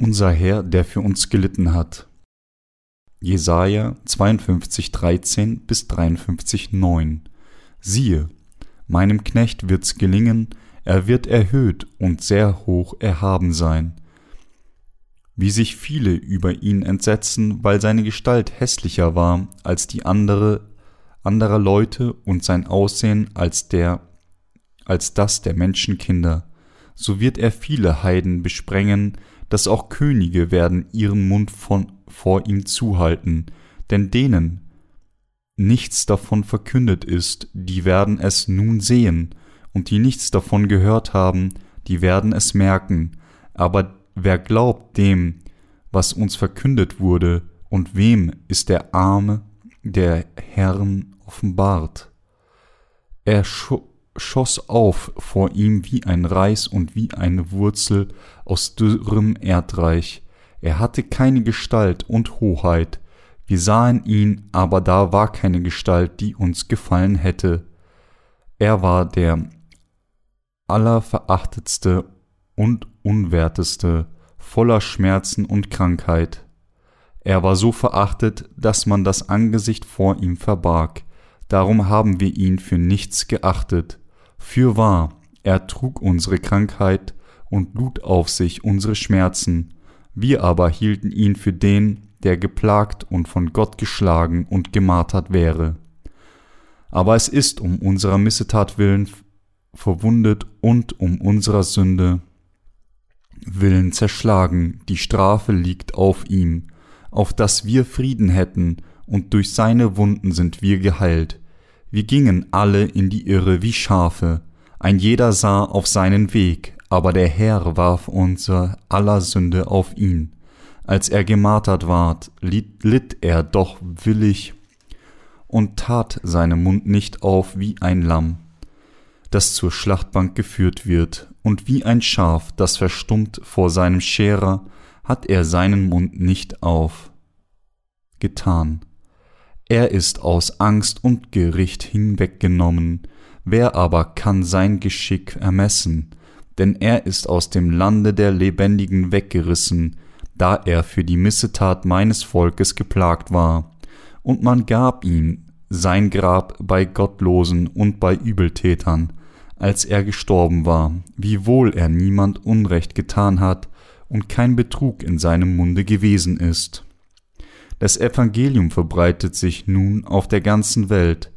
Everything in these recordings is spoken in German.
unser Herr, der für uns gelitten hat. Jesaja 52, 13 bis 53, 9. Siehe, meinem Knecht wird's gelingen, er wird erhöht und sehr hoch erhaben sein. Wie sich viele über ihn entsetzen, weil seine Gestalt hässlicher war als die andere anderer Leute und sein Aussehen als der als das der Menschenkinder. So wird er viele Heiden besprengen, dass auch Könige werden ihren Mund von, vor ihm zuhalten, denn denen nichts davon verkündet ist, die werden es nun sehen, und die nichts davon gehört haben, die werden es merken, aber wer glaubt dem, was uns verkündet wurde, und wem ist der Arme der Herrn offenbart? Er schoss auf vor ihm wie ein Reis und wie eine Wurzel aus dürrem Erdreich. Er hatte keine Gestalt und Hoheit. Wir sahen ihn, aber da war keine Gestalt, die uns gefallen hätte. Er war der allerverachtetste und unwerteste, voller Schmerzen und Krankheit. Er war so verachtet, dass man das Angesicht vor ihm verbarg. Darum haben wir ihn für nichts geachtet. Fürwahr, er trug unsere Krankheit und lud auf sich unsere Schmerzen, wir aber hielten ihn für den, der geplagt und von Gott geschlagen und gemartert wäre. Aber es ist um unserer Missetat willen verwundet und um unserer Sünde willen zerschlagen, die Strafe liegt auf ihm, auf dass wir Frieden hätten, und durch seine Wunden sind wir geheilt. Wir gingen alle in die Irre wie Schafe, ein jeder sah auf seinen Weg, aber der Herr warf unser aller Sünde auf ihn. Als er gemartert ward, litt, er doch willig und tat seinen Mund nicht auf wie ein Lamm, das zur Schlachtbank geführt wird, und wie ein Schaf, das verstummt vor seinem Scherer, hat er seinen Mund nicht auf. Getan. Er ist aus Angst und Gericht hinweggenommen, wer aber kann sein Geschick ermessen? Denn er ist aus dem Lande der Lebendigen weggerissen, da er für die Missetat meines Volkes geplagt war. Und man gab ihm sein Grab bei Gottlosen und bei Übeltätern, als er gestorben war, wiewohl er niemand Unrecht getan hat und kein Betrug in seinem Munde gewesen ist. Das Evangelium verbreitet sich nun auf der ganzen Welt.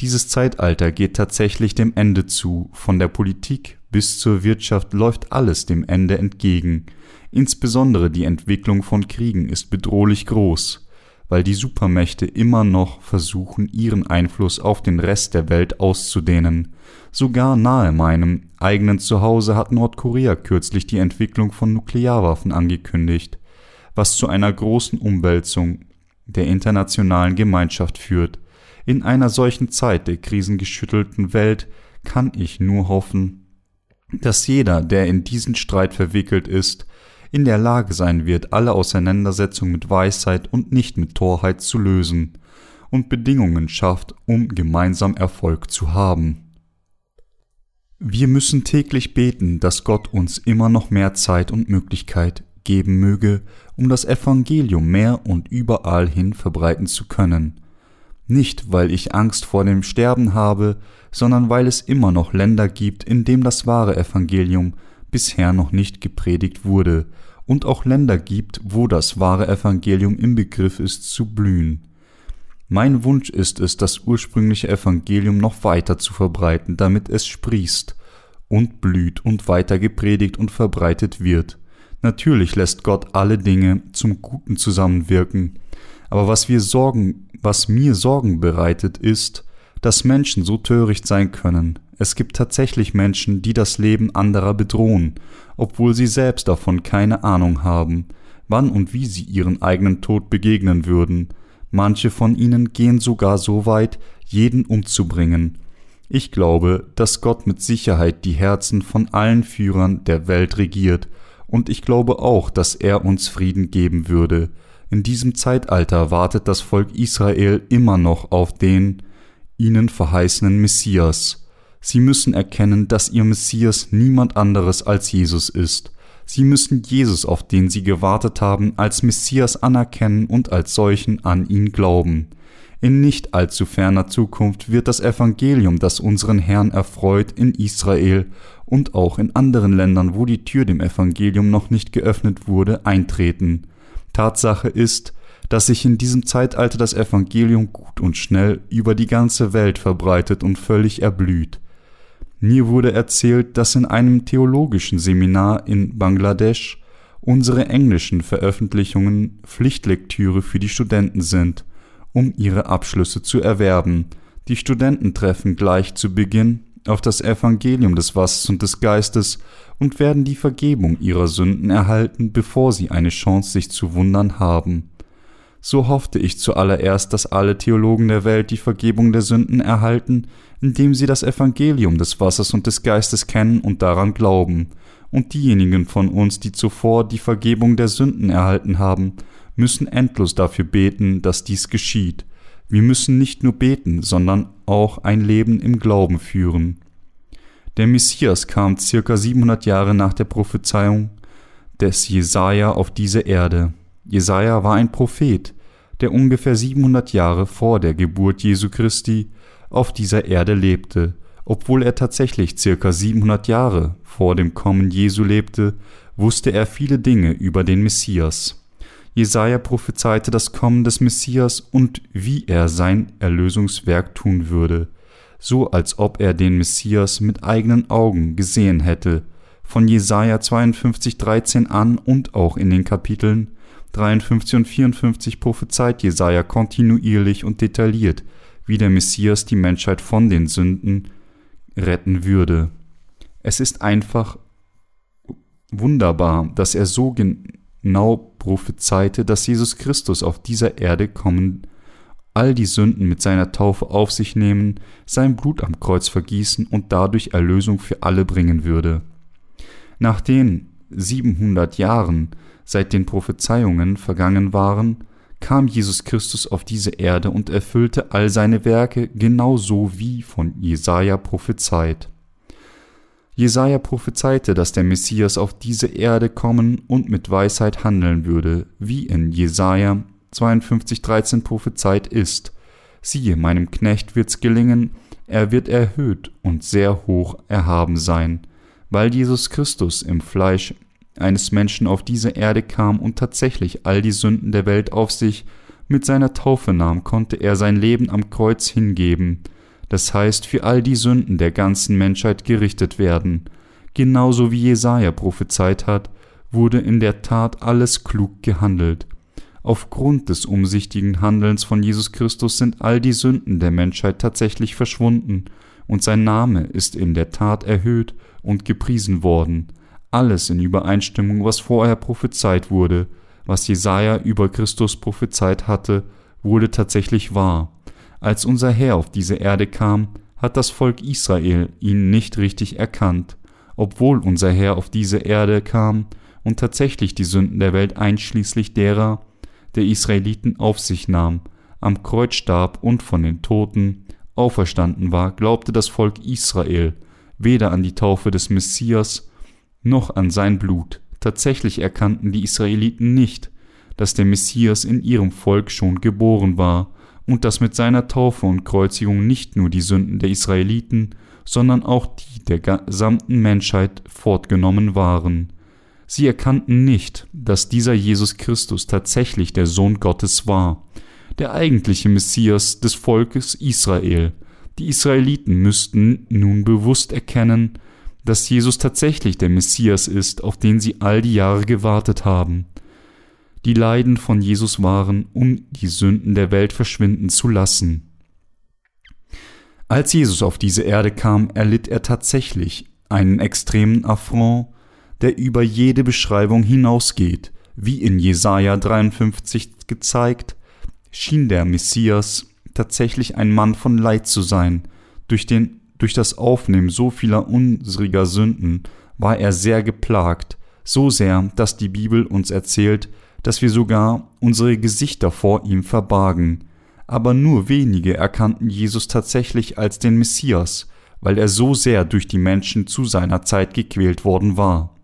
Dieses Zeitalter geht tatsächlich dem Ende zu, von der Politik bis zur Wirtschaft läuft alles dem Ende entgegen, insbesondere die Entwicklung von Kriegen ist bedrohlich groß, weil die Supermächte immer noch versuchen, ihren Einfluss auf den Rest der Welt auszudehnen. Sogar nahe meinem eigenen Zuhause hat Nordkorea kürzlich die Entwicklung von Nuklearwaffen angekündigt was zu einer großen Umwälzung der internationalen Gemeinschaft führt. In einer solchen Zeit der krisengeschüttelten Welt kann ich nur hoffen, dass jeder, der in diesen Streit verwickelt ist, in der Lage sein wird, alle Auseinandersetzungen mit Weisheit und nicht mit Torheit zu lösen und Bedingungen schafft, um gemeinsam Erfolg zu haben. Wir müssen täglich beten, dass Gott uns immer noch mehr Zeit und Möglichkeit geben möge, um das Evangelium mehr und überall hin verbreiten zu können. Nicht, weil ich Angst vor dem Sterben habe, sondern weil es immer noch Länder gibt, in dem das wahre Evangelium bisher noch nicht gepredigt wurde, und auch Länder gibt, wo das wahre Evangelium im Begriff ist zu blühen. Mein Wunsch ist es, das ursprüngliche Evangelium noch weiter zu verbreiten, damit es sprießt und blüht und weiter gepredigt und verbreitet wird. Natürlich lässt Gott alle Dinge zum Guten zusammenwirken, aber was wir Sorgen, was mir Sorgen bereitet, ist, dass Menschen so töricht sein können. Es gibt tatsächlich Menschen, die das Leben anderer bedrohen, obwohl sie selbst davon keine Ahnung haben, wann und wie sie ihren eigenen Tod begegnen würden. Manche von ihnen gehen sogar so weit, jeden umzubringen. Ich glaube, dass Gott mit Sicherheit die Herzen von allen Führern der Welt regiert und ich glaube auch, dass er uns Frieden geben würde. In diesem Zeitalter wartet das Volk Israel immer noch auf den ihnen verheißenen Messias. Sie müssen erkennen, dass ihr Messias niemand anderes als Jesus ist. Sie müssen Jesus, auf den sie gewartet haben, als Messias anerkennen und als solchen an ihn glauben. In nicht allzu ferner Zukunft wird das Evangelium, das unseren Herrn erfreut, in Israel und auch in anderen Ländern, wo die Tür dem Evangelium noch nicht geöffnet wurde, eintreten. Tatsache ist, dass sich in diesem Zeitalter das Evangelium gut und schnell über die ganze Welt verbreitet und völlig erblüht. Mir wurde erzählt, dass in einem theologischen Seminar in Bangladesch unsere englischen Veröffentlichungen Pflichtlektüre für die Studenten sind um ihre Abschlüsse zu erwerben. Die Studenten treffen gleich zu Beginn auf das Evangelium des Wassers und des Geistes und werden die Vergebung ihrer Sünden erhalten, bevor sie eine Chance sich zu wundern haben. So hoffte ich zuallererst, dass alle Theologen der Welt die Vergebung der Sünden erhalten, indem sie das Evangelium des Wassers und des Geistes kennen und daran glauben, und diejenigen von uns, die zuvor die Vergebung der Sünden erhalten haben, müssen endlos dafür beten, dass dies geschieht. Wir müssen nicht nur beten, sondern auch ein Leben im Glauben führen. Der Messias kam circa 700 Jahre nach der Prophezeiung des Jesaja auf diese Erde. Jesaja war ein Prophet, der ungefähr 700 Jahre vor der Geburt Jesu Christi auf dieser Erde lebte. Obwohl er tatsächlich circa 700 Jahre vor dem Kommen Jesu lebte, wusste er viele Dinge über den Messias. Jesaja prophezeite das Kommen des Messias und wie er sein Erlösungswerk tun würde, so als ob er den Messias mit eigenen Augen gesehen hätte. Von Jesaja 52,13 an und auch in den Kapiteln 53 und 54 prophezeit Jesaja kontinuierlich und detailliert, wie der Messias die Menschheit von den Sünden retten würde. Es ist einfach wunderbar, dass er so genau prophezeite, dass Jesus Christus auf dieser Erde kommen, all die Sünden mit seiner Taufe auf sich nehmen, sein Blut am Kreuz vergießen und dadurch Erlösung für alle bringen würde. Nach den 700 Jahren, seit den Prophezeiungen vergangen waren, kam Jesus Christus auf diese Erde und erfüllte all seine Werke genauso wie von Jesaja prophezeit. Jesaja prophezeite, dass der Messias auf diese Erde kommen und mit Weisheit handeln würde, wie in Jesaja 52,13 prophezeit ist. Siehe, meinem Knecht wird's gelingen, er wird erhöht und sehr hoch erhaben sein, weil Jesus Christus im Fleisch eines Menschen auf diese Erde kam und tatsächlich all die Sünden der Welt auf sich mit seiner Taufe nahm, konnte er sein Leben am Kreuz hingeben, das heißt für all die Sünden der ganzen Menschheit gerichtet werden. Genauso wie Jesaja prophezeit hat, wurde in der Tat alles klug gehandelt. Aufgrund des umsichtigen Handelns von Jesus Christus sind all die Sünden der Menschheit tatsächlich verschwunden, und sein Name ist in der Tat erhöht und gepriesen worden. Alles in Übereinstimmung, was vorher prophezeit wurde, was Jesaja über Christus prophezeit hatte, wurde tatsächlich wahr. Als unser Herr auf diese Erde kam, hat das Volk Israel ihn nicht richtig erkannt, obwohl unser Herr auf diese Erde kam und tatsächlich die Sünden der Welt einschließlich derer der Israeliten auf sich nahm, am Kreuz starb und von den Toten auferstanden war, glaubte das Volk Israel weder an die Taufe des Messias noch an sein Blut. Tatsächlich erkannten die Israeliten nicht, dass der Messias in ihrem Volk schon geboren war und dass mit seiner Taufe und Kreuzigung nicht nur die Sünden der Israeliten, sondern auch die der gesamten Menschheit fortgenommen waren. Sie erkannten nicht, dass dieser Jesus Christus tatsächlich der Sohn Gottes war, der eigentliche Messias des Volkes Israel. Die Israeliten müssten nun bewusst erkennen, dass Jesus tatsächlich der Messias ist, auf den sie all die Jahre gewartet haben die Leiden von Jesus waren, um die Sünden der Welt verschwinden zu lassen. Als Jesus auf diese Erde kam, erlitt er tatsächlich einen extremen Affront, der über jede Beschreibung hinausgeht. Wie in Jesaja 53 gezeigt, schien der Messias tatsächlich ein Mann von Leid zu sein. Durch, den, durch das Aufnehmen so vieler unsriger Sünden war er sehr geplagt, so sehr, dass die Bibel uns erzählt, dass wir sogar unsere Gesichter vor ihm verbargen. Aber nur wenige erkannten Jesus tatsächlich als den Messias, weil er so sehr durch die Menschen zu seiner Zeit gequält worden war.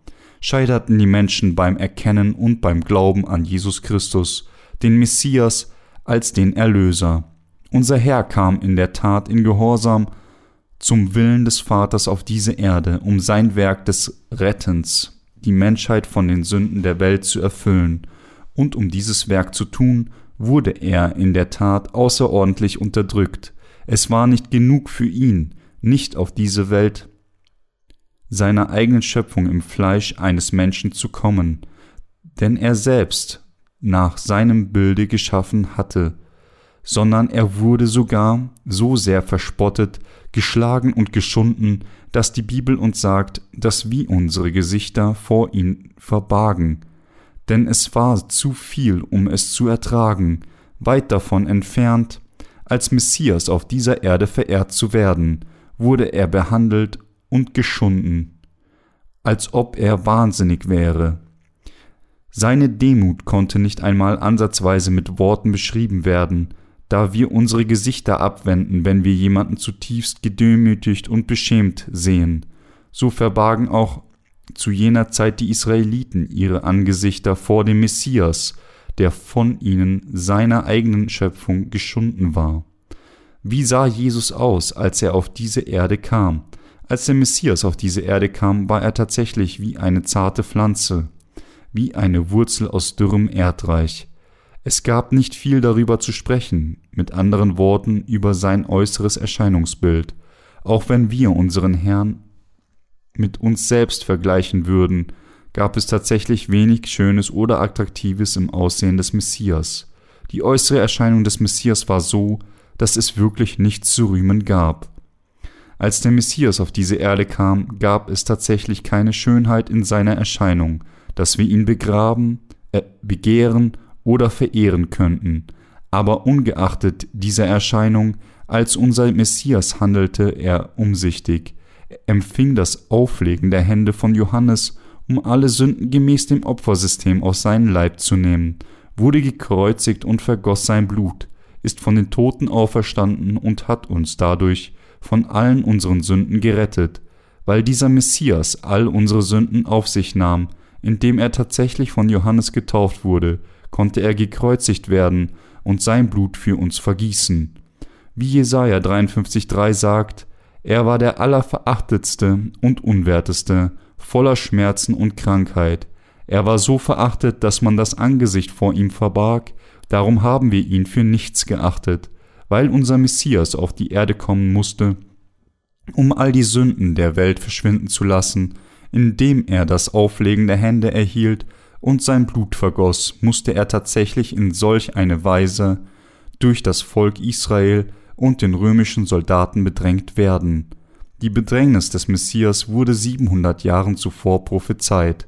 scheiterten die Menschen beim Erkennen und beim Glauben an Jesus Christus, den Messias, als den Erlöser. Unser Herr kam in der Tat in Gehorsam zum Willen des Vaters auf diese Erde, um sein Werk des Rettens, die Menschheit von den Sünden der Welt zu erfüllen, und um dieses Werk zu tun, wurde er in der Tat außerordentlich unterdrückt. Es war nicht genug für ihn, nicht auf diese Welt seiner eigenen Schöpfung im Fleisch eines Menschen zu kommen, denn er selbst nach seinem Bilde geschaffen hatte, sondern er wurde sogar so sehr verspottet, geschlagen und geschunden, dass die Bibel uns sagt, dass wir unsere Gesichter vor ihn verbargen, denn es war zu viel, um es zu ertragen, weit davon entfernt, als Messias auf dieser Erde verehrt zu werden, wurde er behandelt und geschunden, als ob er wahnsinnig wäre. Seine Demut konnte nicht einmal ansatzweise mit Worten beschrieben werden, da wir unsere Gesichter abwenden, wenn wir jemanden zutiefst gedemütigt und beschämt sehen. So verbargen auch zu jener Zeit die Israeliten ihre Angesichter vor dem Messias, der von ihnen seiner eigenen Schöpfung geschunden war. Wie sah Jesus aus, als er auf diese Erde kam? Als der Messias auf diese Erde kam, war er tatsächlich wie eine zarte Pflanze, wie eine Wurzel aus dürrem Erdreich. Es gab nicht viel darüber zu sprechen, mit anderen Worten über sein äußeres Erscheinungsbild, auch wenn wir unseren Herrn mit uns selbst vergleichen würden, gab es tatsächlich wenig Schönes oder Attraktives im Aussehen des Messias. Die äußere Erscheinung des Messias war so, dass es wirklich nichts zu rühmen gab. Als der Messias auf diese Erde kam, gab es tatsächlich keine Schönheit in seiner Erscheinung, dass wir ihn begraben, äh, begehren oder verehren könnten. Aber ungeachtet dieser Erscheinung, als unser Messias handelte er umsichtig, empfing das Auflegen der Hände von Johannes um alle Sünden gemäß dem Opfersystem aus seinem Leib zu nehmen, wurde gekreuzigt und vergoss sein Blut, ist von den Toten auferstanden und hat uns dadurch von allen unseren Sünden gerettet, weil dieser Messias all unsere Sünden auf sich nahm, indem er tatsächlich von Johannes getauft wurde, konnte er gekreuzigt werden und sein Blut für uns vergießen. Wie Jesaja 53,3 sagt, er war der allerverachtetste und unwerteste, voller Schmerzen und Krankheit. Er war so verachtet, dass man das Angesicht vor ihm verbarg, darum haben wir ihn für nichts geachtet, weil unser Messias auf die Erde kommen musste, um all die Sünden der Welt verschwinden zu lassen, indem er das Auflegen der Hände erhielt und sein Blut vergoss, musste er tatsächlich in solch eine Weise durch das Volk Israel und den römischen Soldaten bedrängt werden. Die Bedrängnis des Messias wurde 700 Jahren zuvor prophezeit.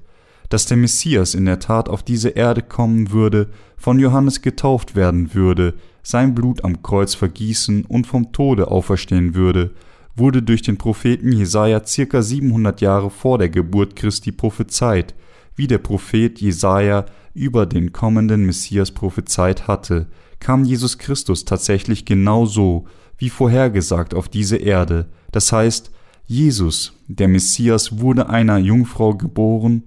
Dass der Messias in der Tat auf diese Erde kommen würde, von Johannes getauft werden würde, sein Blut am Kreuz vergießen und vom Tode auferstehen würde, wurde durch den Propheten Jesaja circa 700 Jahre vor der Geburt Christi prophezeit, wie der Prophet Jesaja über den kommenden Messias prophezeit hatte, kam Jesus Christus tatsächlich genau so, wie vorhergesagt auf diese Erde, das heißt, Jesus, der Messias, wurde einer Jungfrau geboren,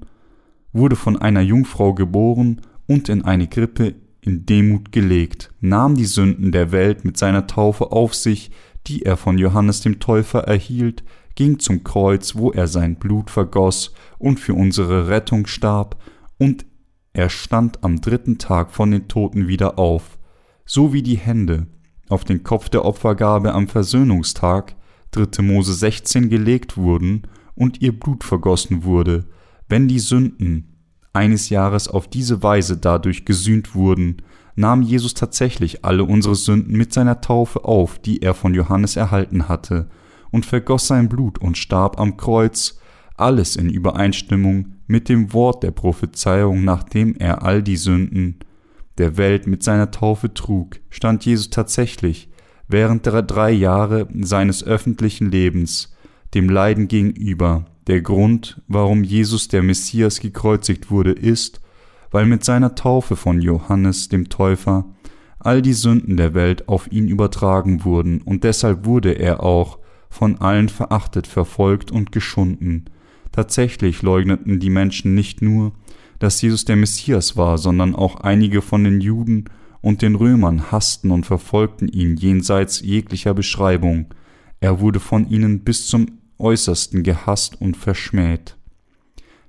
wurde von einer Jungfrau geboren und in eine Krippe in Demut gelegt, nahm die Sünden der Welt mit seiner Taufe auf sich, die er von Johannes dem Täufer erhielt, ging zum Kreuz, wo er sein Blut vergoss und für unsere Rettung starb, und er stand am dritten Tag von den Toten wieder auf, so wie die Hände auf den Kopf der Opfergabe am Versöhnungstag 3. Mose 16 gelegt wurden und ihr Blut vergossen wurde, wenn die Sünden eines Jahres auf diese Weise dadurch gesühnt wurden, nahm Jesus tatsächlich alle unsere Sünden mit seiner Taufe auf, die er von Johannes erhalten hatte, und vergoss sein Blut und starb am Kreuz, alles in Übereinstimmung mit dem Wort der Prophezeiung, nachdem er all die Sünden der Welt mit seiner Taufe trug, stand Jesus tatsächlich während der drei Jahre seines öffentlichen Lebens dem Leiden gegenüber. Der Grund, warum Jesus der Messias gekreuzigt wurde, ist, weil mit seiner Taufe von Johannes dem Täufer all die Sünden der Welt auf ihn übertragen wurden, und deshalb wurde er auch von allen verachtet, verfolgt und geschunden. Tatsächlich leugneten die Menschen nicht nur, dass Jesus der Messias war, sondern auch einige von den Juden und den Römern hassten und verfolgten ihn jenseits jeglicher Beschreibung. Er wurde von ihnen bis zum äußersten gehasst und verschmäht.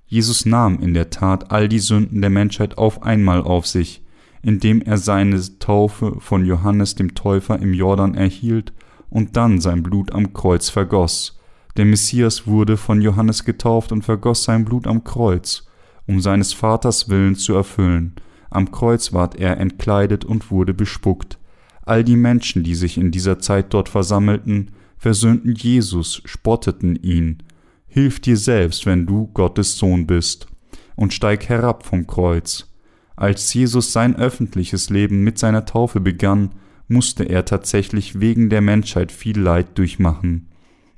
Jesus nahm in der Tat all die Sünden der Menschheit auf einmal auf sich, indem er seine Taufe von Johannes dem Täufer im Jordan erhielt und dann sein Blut am Kreuz vergoss. Der Messias wurde von Johannes getauft und vergoss sein Blut am Kreuz, um seines Vaters Willen zu erfüllen. Am Kreuz ward er entkleidet und wurde bespuckt. All die Menschen, die sich in dieser Zeit dort versammelten, versöhnten Jesus, spotteten ihn. Hilf dir selbst, wenn du Gottes Sohn bist, und steig herab vom Kreuz. Als Jesus sein öffentliches Leben mit seiner Taufe begann, musste er tatsächlich wegen der Menschheit viel Leid durchmachen.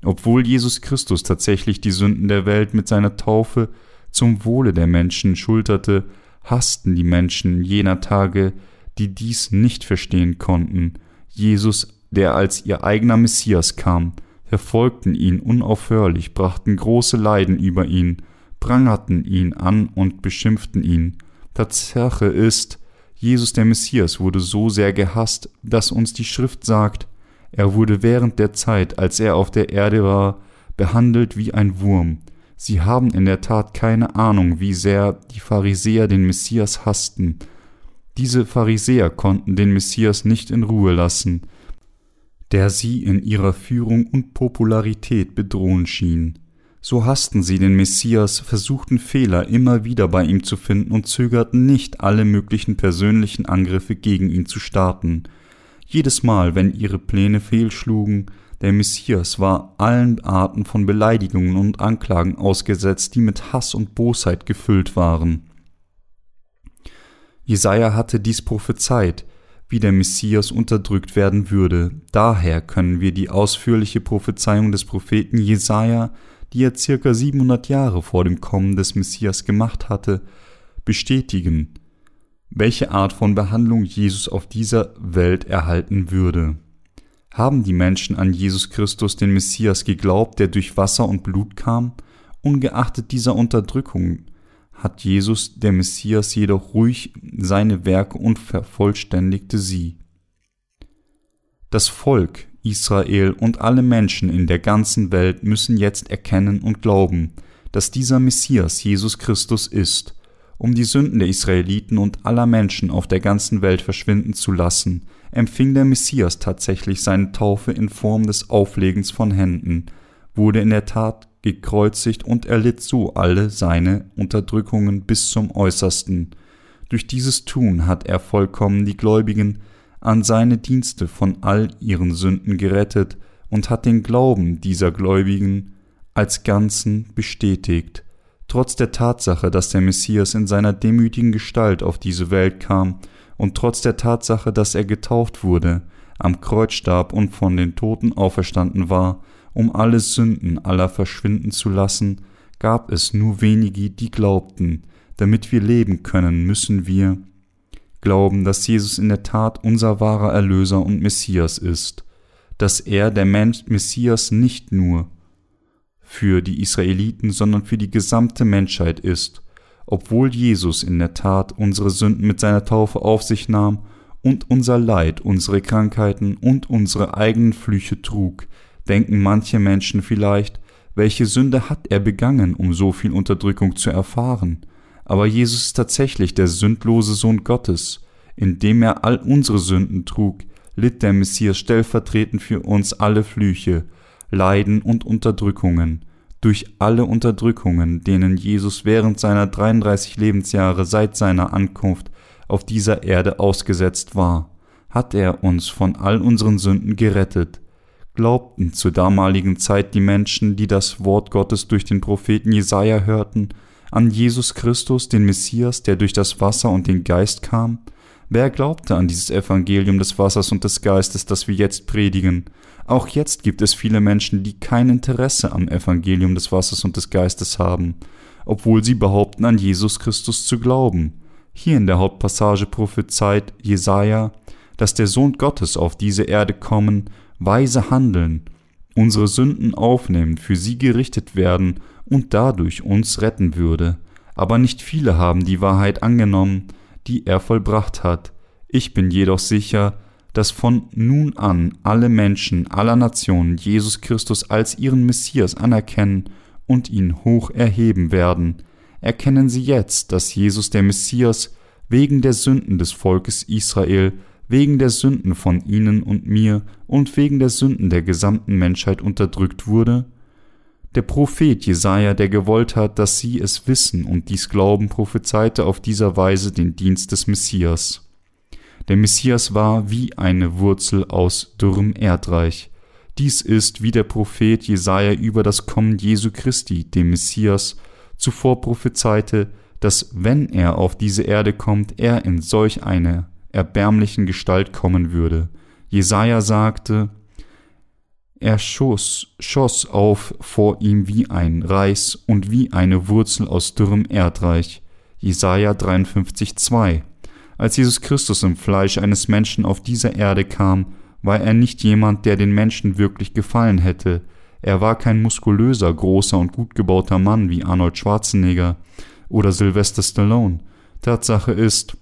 Obwohl Jesus Christus tatsächlich die Sünden der Welt mit seiner Taufe zum Wohle der Menschen schulterte, hassten die Menschen jener Tage, die dies nicht verstehen konnten, Jesus, der als ihr eigener Messias kam, verfolgten ihn unaufhörlich, brachten große Leiden über ihn, prangerten ihn an und beschimpften ihn. Tatsache ist, Jesus der Messias wurde so sehr gehasst, dass uns die Schrift sagt, er wurde während der Zeit, als er auf der Erde war, behandelt wie ein Wurm. Sie haben in der Tat keine Ahnung, wie sehr die Pharisäer den Messias hassten. Diese Pharisäer konnten den Messias nicht in Ruhe lassen, der sie in ihrer Führung und Popularität bedrohen schien. So hassten sie den Messias, versuchten Fehler immer wieder bei ihm zu finden und zögerten nicht, alle möglichen persönlichen Angriffe gegen ihn zu starten. Jedes Mal, wenn ihre Pläne fehlschlugen, der Messias war allen Arten von Beleidigungen und Anklagen ausgesetzt, die mit Hass und Bosheit gefüllt waren. Jesaja hatte dies prophezeit, wie der Messias unterdrückt werden würde. Daher können wir die ausführliche Prophezeiung des Propheten Jesaja, die er circa 700 Jahre vor dem Kommen des Messias gemacht hatte, bestätigen welche Art von Behandlung Jesus auf dieser Welt erhalten würde. Haben die Menschen an Jesus Christus, den Messias, geglaubt, der durch Wasser und Blut kam? Ungeachtet dieser Unterdrückung hat Jesus, der Messias, jedoch ruhig seine Werke und vervollständigte sie. Das Volk Israel und alle Menschen in der ganzen Welt müssen jetzt erkennen und glauben, dass dieser Messias Jesus Christus ist um die Sünden der Israeliten und aller Menschen auf der ganzen Welt verschwinden zu lassen, empfing der Messias tatsächlich seine Taufe in Form des Auflegens von Händen, wurde in der Tat gekreuzigt und erlitt so alle seine Unterdrückungen bis zum äußersten. Durch dieses Tun hat er vollkommen die Gläubigen an seine Dienste von all ihren Sünden gerettet und hat den Glauben dieser Gläubigen als Ganzen bestätigt. Trotz der Tatsache, dass der Messias in seiner demütigen Gestalt auf diese Welt kam, und trotz der Tatsache, dass er getauft wurde, am Kreuz starb und von den Toten auferstanden war, um alle Sünden aller verschwinden zu lassen, gab es nur wenige, die glaubten, damit wir leben können, müssen wir glauben, dass Jesus in der Tat unser wahrer Erlöser und Messias ist, dass er der Messias nicht nur für die Israeliten, sondern für die gesamte Menschheit ist, obwohl Jesus in der Tat unsere Sünden mit seiner Taufe auf sich nahm und unser Leid, unsere Krankheiten und unsere eigenen Flüche trug, denken manche Menschen vielleicht, welche Sünde hat er begangen, um so viel Unterdrückung zu erfahren? Aber Jesus ist tatsächlich der sündlose Sohn Gottes. Indem er all unsere Sünden trug, litt der Messias stellvertretend für uns alle Flüche, Leiden und Unterdrückungen, durch alle Unterdrückungen, denen Jesus während seiner 33 Lebensjahre seit seiner Ankunft auf dieser Erde ausgesetzt war, hat er uns von all unseren Sünden gerettet. Glaubten zur damaligen Zeit die Menschen, die das Wort Gottes durch den Propheten Jesaja hörten, an Jesus Christus, den Messias, der durch das Wasser und den Geist kam? Wer glaubte an dieses Evangelium des Wassers und des Geistes, das wir jetzt predigen? Auch jetzt gibt es viele Menschen, die kein Interesse am Evangelium des Wassers und des Geistes haben, obwohl sie behaupten, an Jesus Christus zu glauben. Hier in der Hauptpassage prophezeit Jesaja, dass der Sohn Gottes auf diese Erde kommen, weise handeln unsere Sünden aufnehmen, für sie gerichtet werden und dadurch uns retten würde. Aber nicht viele haben die Wahrheit angenommen, die er vollbracht hat. Ich bin jedoch sicher, dass von nun an alle Menschen aller Nationen Jesus Christus als ihren Messias anerkennen und ihn hoch erheben werden. Erkennen Sie jetzt, dass Jesus der Messias wegen der Sünden des Volkes Israel, wegen der Sünden von Ihnen und mir und wegen der Sünden der gesamten Menschheit unterdrückt wurde? Der Prophet Jesaja, der gewollt hat, dass sie es wissen und dies glauben, prophezeite auf dieser Weise den Dienst des Messias. Der Messias war wie eine Wurzel aus dürrem Erdreich. Dies ist, wie der Prophet Jesaja über das Kommen Jesu Christi, dem Messias, zuvor prophezeite, dass wenn er auf diese Erde kommt, er in solch einer erbärmlichen Gestalt kommen würde. Jesaja sagte, er schoss, schoss auf vor ihm wie ein Reis und wie eine Wurzel aus dürrem Erdreich. Jesaja 53,2. Als Jesus Christus im Fleisch eines Menschen auf dieser Erde kam, war er nicht jemand, der den Menschen wirklich gefallen hätte. Er war kein muskulöser, großer und gut gebauter Mann wie Arnold Schwarzenegger oder Sylvester Stallone. Tatsache ist,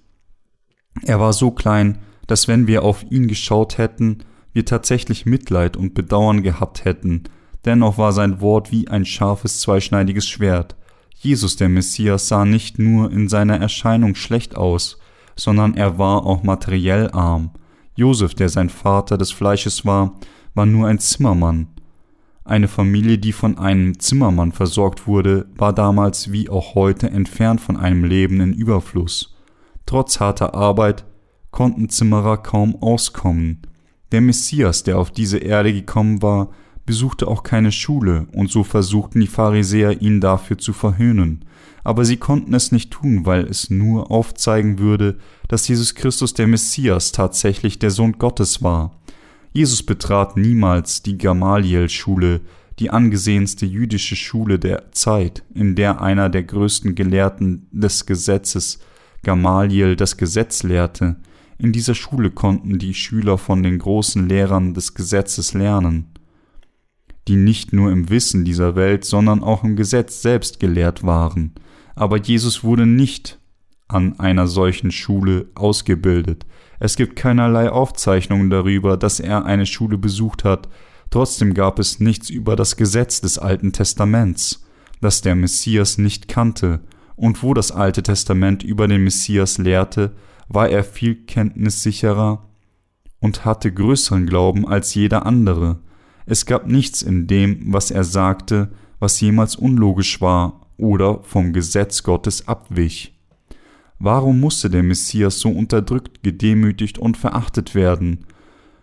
er war so klein, dass wenn wir auf ihn geschaut hätten, wir tatsächlich Mitleid und Bedauern gehabt hätten, dennoch war sein Wort wie ein scharfes zweischneidiges Schwert. Jesus der Messias sah nicht nur in seiner Erscheinung schlecht aus, sondern er war auch materiell arm. Josef, der sein Vater des Fleisches war, war nur ein Zimmermann. Eine Familie, die von einem Zimmermann versorgt wurde, war damals wie auch heute entfernt von einem Leben in Überfluss. Trotz harter Arbeit konnten Zimmerer kaum auskommen. Der Messias, der auf diese Erde gekommen war, besuchte auch keine Schule, und so versuchten die Pharisäer ihn dafür zu verhöhnen, aber sie konnten es nicht tun, weil es nur aufzeigen würde, dass Jesus Christus der Messias tatsächlich der Sohn Gottes war. Jesus betrat niemals die Gamaliel-Schule, die angesehenste jüdische Schule der Zeit, in der einer der größten Gelehrten des Gesetzes, Gamaliel, das Gesetz lehrte, in dieser Schule konnten die Schüler von den großen Lehrern des Gesetzes lernen, die nicht nur im Wissen dieser Welt, sondern auch im Gesetz selbst gelehrt waren. Aber Jesus wurde nicht an einer solchen Schule ausgebildet. Es gibt keinerlei Aufzeichnungen darüber, dass er eine Schule besucht hat. Trotzdem gab es nichts über das Gesetz des Alten Testaments, das der Messias nicht kannte, und wo das Alte Testament über den Messias lehrte, war er viel kenntnissicherer und hatte größeren Glauben als jeder andere. Es gab nichts in dem, was er sagte, was jemals unlogisch war oder vom Gesetz Gottes abwich. Warum musste der Messias so unterdrückt, gedemütigt und verachtet werden?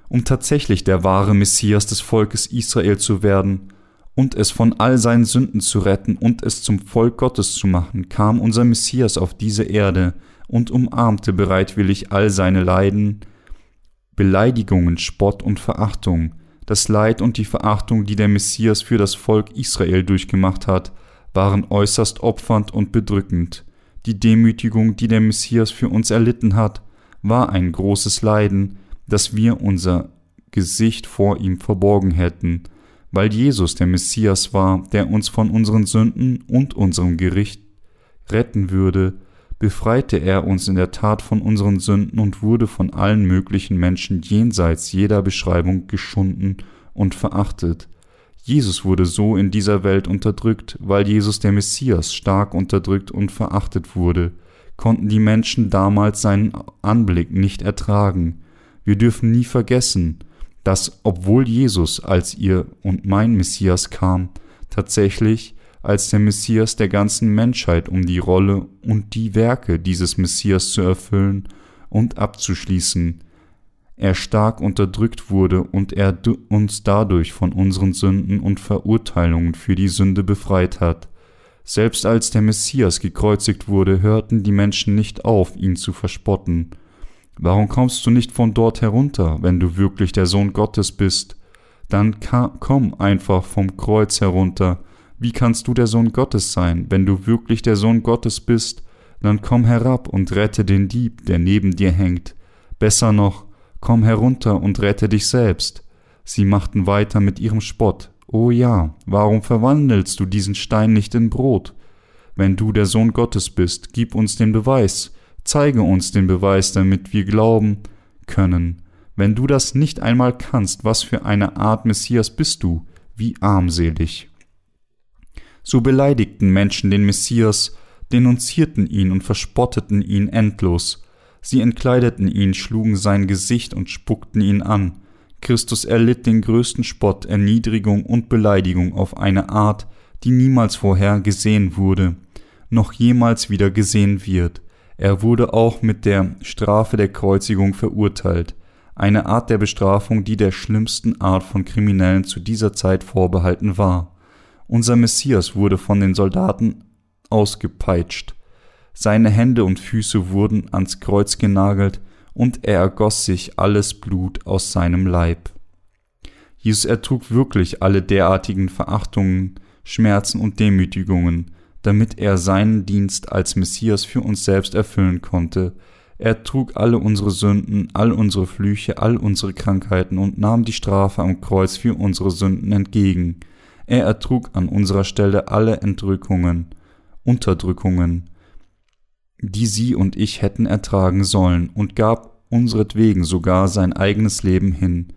Um tatsächlich der wahre Messias des Volkes Israel zu werden und es von all seinen Sünden zu retten und es zum Volk Gottes zu machen, kam unser Messias auf diese Erde, und umarmte bereitwillig all seine Leiden, Beleidigungen, Spott und Verachtung. Das Leid und die Verachtung, die der Messias für das Volk Israel durchgemacht hat, waren äußerst opfernd und bedrückend. Die Demütigung, die der Messias für uns erlitten hat, war ein großes Leiden, dass wir unser Gesicht vor ihm verborgen hätten, weil Jesus der Messias war, der uns von unseren Sünden und unserem Gericht retten würde, befreite er uns in der Tat von unseren Sünden und wurde von allen möglichen Menschen jenseits jeder Beschreibung geschunden und verachtet. Jesus wurde so in dieser Welt unterdrückt, weil Jesus der Messias stark unterdrückt und verachtet wurde, konnten die Menschen damals seinen Anblick nicht ertragen. Wir dürfen nie vergessen, dass obwohl Jesus als ihr und mein Messias kam, tatsächlich als der Messias der ganzen Menschheit, um die Rolle und die Werke dieses Messias zu erfüllen und abzuschließen, er stark unterdrückt wurde und er uns dadurch von unseren Sünden und Verurteilungen für die Sünde befreit hat. Selbst als der Messias gekreuzigt wurde, hörten die Menschen nicht auf, ihn zu verspotten. Warum kommst du nicht von dort herunter, wenn du wirklich der Sohn Gottes bist? Dann komm einfach vom Kreuz herunter, wie kannst du der Sohn Gottes sein? Wenn du wirklich der Sohn Gottes bist, dann komm herab und rette den Dieb, der neben dir hängt. Besser noch, komm herunter und rette dich selbst. Sie machten weiter mit ihrem Spott. O ja, warum verwandelst du diesen Stein nicht in Brot? Wenn du der Sohn Gottes bist, gib uns den Beweis, zeige uns den Beweis, damit wir glauben können. Wenn du das nicht einmal kannst, was für eine Art Messias bist du? Wie armselig. So beleidigten Menschen den Messias, denunzierten ihn und verspotteten ihn endlos. Sie entkleideten ihn, schlugen sein Gesicht und spuckten ihn an. Christus erlitt den größten Spott, Erniedrigung und Beleidigung auf eine Art, die niemals vorher gesehen wurde, noch jemals wieder gesehen wird. Er wurde auch mit der Strafe der Kreuzigung verurteilt, eine Art der Bestrafung, die der schlimmsten Art von Kriminellen zu dieser Zeit vorbehalten war. Unser Messias wurde von den Soldaten ausgepeitscht. Seine Hände und Füße wurden ans Kreuz genagelt und er ergoss sich alles Blut aus seinem Leib. Jesus ertrug wirklich alle derartigen Verachtungen, Schmerzen und Demütigungen, damit er seinen Dienst als Messias für uns selbst erfüllen konnte. Er trug alle unsere Sünden, all unsere Flüche, all unsere Krankheiten und nahm die Strafe am Kreuz für unsere Sünden entgegen. Er ertrug an unserer Stelle alle Entrückungen, Unterdrückungen, die sie und ich hätten ertragen sollen, und gab unseretwegen sogar sein eigenes Leben hin.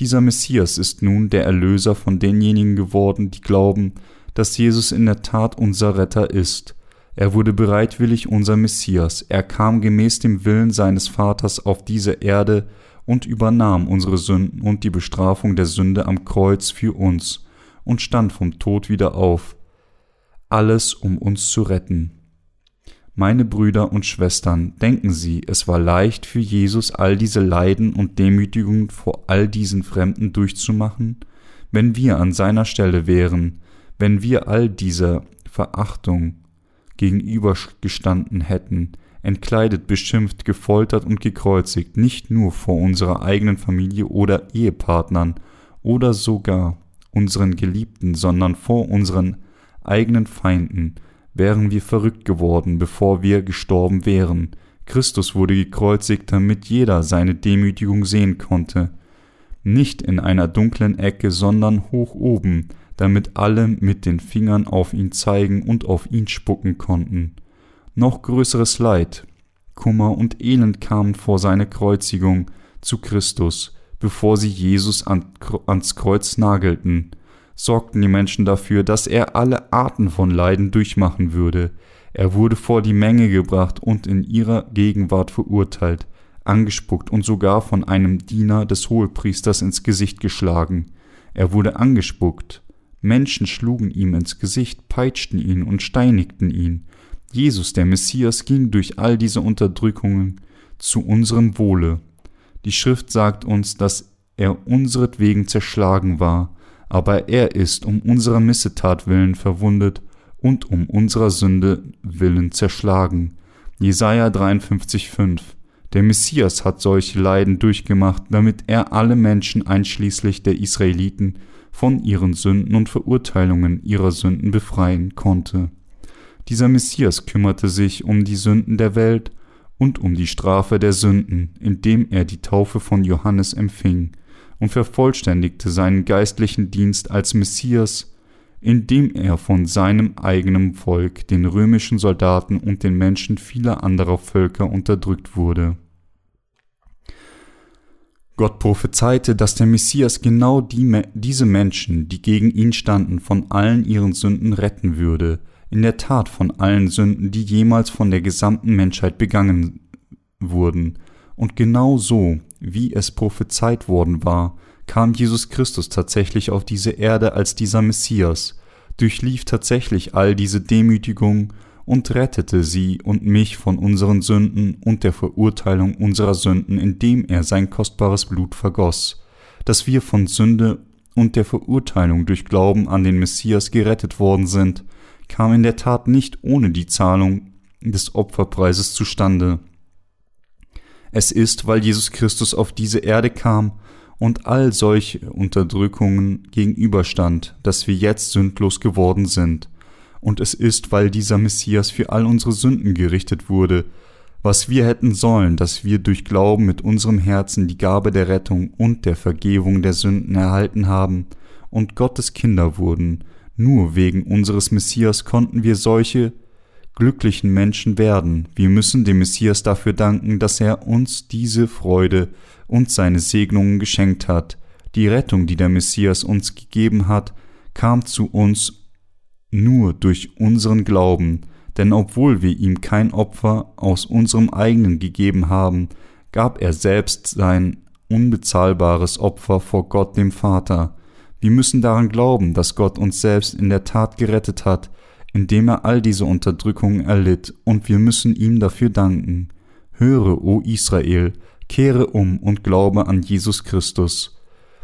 Dieser Messias ist nun der Erlöser von denjenigen geworden, die glauben, dass Jesus in der Tat unser Retter ist. Er wurde bereitwillig unser Messias, er kam gemäß dem Willen seines Vaters auf diese Erde und übernahm unsere Sünden und die Bestrafung der Sünde am Kreuz für uns und stand vom Tod wieder auf. Alles, um uns zu retten. Meine Brüder und Schwestern, denken Sie, es war leicht für Jesus all diese Leiden und Demütigungen vor all diesen Fremden durchzumachen? Wenn wir an seiner Stelle wären, wenn wir all dieser Verachtung gegenübergestanden hätten, entkleidet, beschimpft, gefoltert und gekreuzigt, nicht nur vor unserer eigenen Familie oder Ehepartnern oder sogar unseren Geliebten, sondern vor unseren eigenen Feinden, wären wir verrückt geworden, bevor wir gestorben wären. Christus wurde gekreuzigt, damit jeder seine Demütigung sehen konnte. Nicht in einer dunklen Ecke, sondern hoch oben, damit alle mit den Fingern auf ihn zeigen und auf ihn spucken konnten. Noch größeres Leid, Kummer und Elend kamen vor seiner Kreuzigung zu Christus, bevor sie Jesus ans Kreuz nagelten sorgten die Menschen dafür, dass er alle Arten von Leiden durchmachen würde. Er wurde vor die Menge gebracht und in ihrer Gegenwart verurteilt, angespuckt und sogar von einem Diener des Hohepriesters ins Gesicht geschlagen. Er wurde angespuckt. Menschen schlugen ihm ins Gesicht, peitschten ihn und steinigten ihn. Jesus, der Messias, ging durch all diese Unterdrückungen zu unserem Wohle. Die Schrift sagt uns, dass er unseretwegen zerschlagen war, aber er ist um unserer Missetat willen verwundet und um unserer Sünde willen zerschlagen. Jesaja 53,5 Der Messias hat solche Leiden durchgemacht, damit er alle Menschen einschließlich der Israeliten von ihren Sünden und Verurteilungen ihrer Sünden befreien konnte. Dieser Messias kümmerte sich um die Sünden der Welt und um die Strafe der Sünden, indem er die Taufe von Johannes empfing und vervollständigte seinen geistlichen Dienst als Messias, indem er von seinem eigenen Volk, den römischen Soldaten und den Menschen vieler anderer Völker unterdrückt wurde. Gott prophezeite, dass der Messias genau die, diese Menschen, die gegen ihn standen, von allen ihren Sünden retten würde, in der Tat von allen Sünden, die jemals von der gesamten Menschheit begangen wurden, und genau so wie es prophezeit worden war, kam Jesus Christus tatsächlich auf diese Erde als dieser Messias, durchlief tatsächlich all diese Demütigungen und rettete sie und mich von unseren Sünden und der Verurteilung unserer Sünden, indem er sein kostbares Blut vergoss, dass wir von Sünde und der Verurteilung durch Glauben an den Messias gerettet worden sind, kam in der Tat nicht ohne die Zahlung des Opferpreises zustande. Es ist, weil Jesus Christus auf diese Erde kam und all solche Unterdrückungen gegenüberstand, dass wir jetzt sündlos geworden sind. Und es ist, weil dieser Messias für all unsere Sünden gerichtet wurde, was wir hätten sollen, dass wir durch Glauben mit unserem Herzen die Gabe der Rettung und der Vergebung der Sünden erhalten haben und Gottes Kinder wurden, nur wegen unseres Messias konnten wir solche glücklichen Menschen werden. Wir müssen dem Messias dafür danken, dass er uns diese Freude und seine Segnungen geschenkt hat. Die Rettung, die der Messias uns gegeben hat, kam zu uns nur durch unseren Glauben, denn obwohl wir ihm kein Opfer aus unserem eigenen gegeben haben, gab er selbst sein unbezahlbares Opfer vor Gott dem Vater. Wir müssen daran glauben, dass Gott uns selbst in der Tat gerettet hat, indem er all diese Unterdrückungen erlitt, und wir müssen ihm dafür danken. Höre, o Israel, kehre um und glaube an Jesus Christus.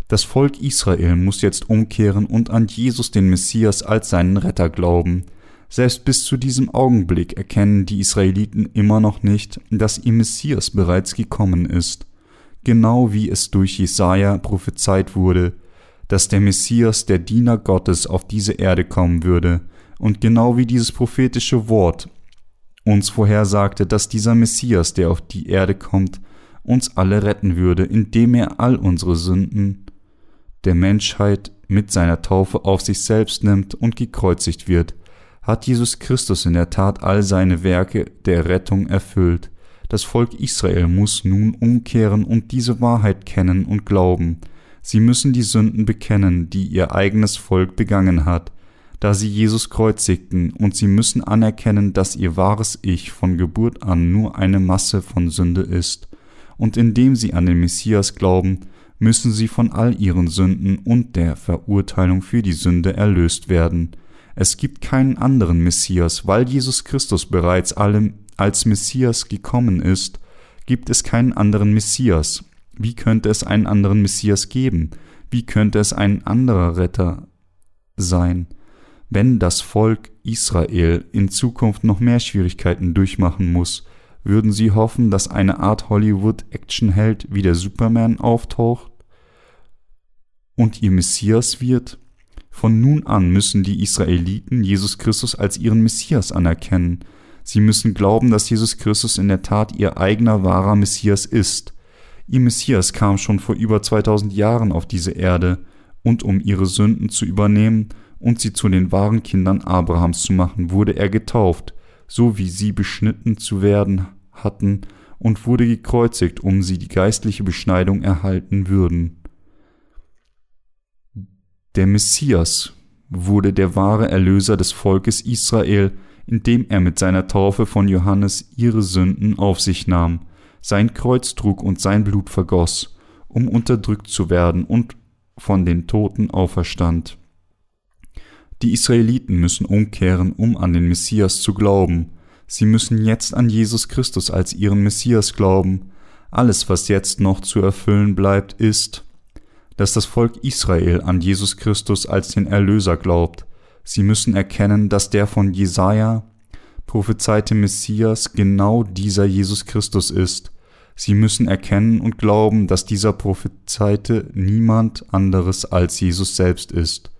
Das Volk Israel muss jetzt umkehren und an Jesus den Messias als seinen Retter glauben. Selbst bis zu diesem Augenblick erkennen die Israeliten immer noch nicht, dass ihr Messias bereits gekommen ist. Genau wie es durch Jesaja prophezeit wurde, dass der Messias, der Diener Gottes, auf diese Erde kommen würde, und genau wie dieses prophetische Wort uns vorhersagte, dass dieser Messias, der auf die Erde kommt, uns alle retten würde, indem er all unsere Sünden der Menschheit mit seiner Taufe auf sich selbst nimmt und gekreuzigt wird, hat Jesus Christus in der Tat all seine Werke der Rettung erfüllt. Das Volk Israel muss nun umkehren und diese Wahrheit kennen und glauben. Sie müssen die Sünden bekennen, die ihr eigenes Volk begangen hat, da sie Jesus kreuzigten, und sie müssen anerkennen, dass ihr wahres Ich von Geburt an nur eine Masse von Sünde ist, und indem sie an den Messias glauben, müssen sie von all ihren Sünden und der Verurteilung für die Sünde erlöst werden. Es gibt keinen anderen Messias, weil Jesus Christus bereits allem als Messias gekommen ist, gibt es keinen anderen Messias. Wie könnte es einen anderen Messias geben? Wie könnte es ein anderer Retter sein? Wenn das Volk Israel in Zukunft noch mehr Schwierigkeiten durchmachen muss, würden sie hoffen, dass eine Art Hollywood-Actionheld wie der Superman auftaucht und ihr Messias wird? Von nun an müssen die Israeliten Jesus Christus als ihren Messias anerkennen. Sie müssen glauben, dass Jesus Christus in der Tat ihr eigener wahrer Messias ist. Ihr Messias kam schon vor über 2000 Jahren auf diese Erde, und um ihre Sünden zu übernehmen und sie zu den wahren Kindern Abrahams zu machen, wurde er getauft, so wie sie beschnitten zu werden hatten, und wurde gekreuzigt, um sie die geistliche Beschneidung erhalten würden. Der Messias wurde der wahre Erlöser des Volkes Israel, indem er mit seiner Taufe von Johannes ihre Sünden auf sich nahm, sein Kreuz trug und sein Blut vergoss, um unterdrückt zu werden und von den Toten auferstand. Die Israeliten müssen umkehren, um an den Messias zu glauben. Sie müssen jetzt an Jesus Christus als ihren Messias glauben. Alles, was jetzt noch zu erfüllen bleibt, ist, dass das Volk Israel an Jesus Christus als den Erlöser glaubt. Sie müssen erkennen, dass der von Jesaja prophezeite Messias genau dieser Jesus Christus ist. Sie müssen erkennen und glauben, dass dieser prophezeite niemand anderes als Jesus selbst ist.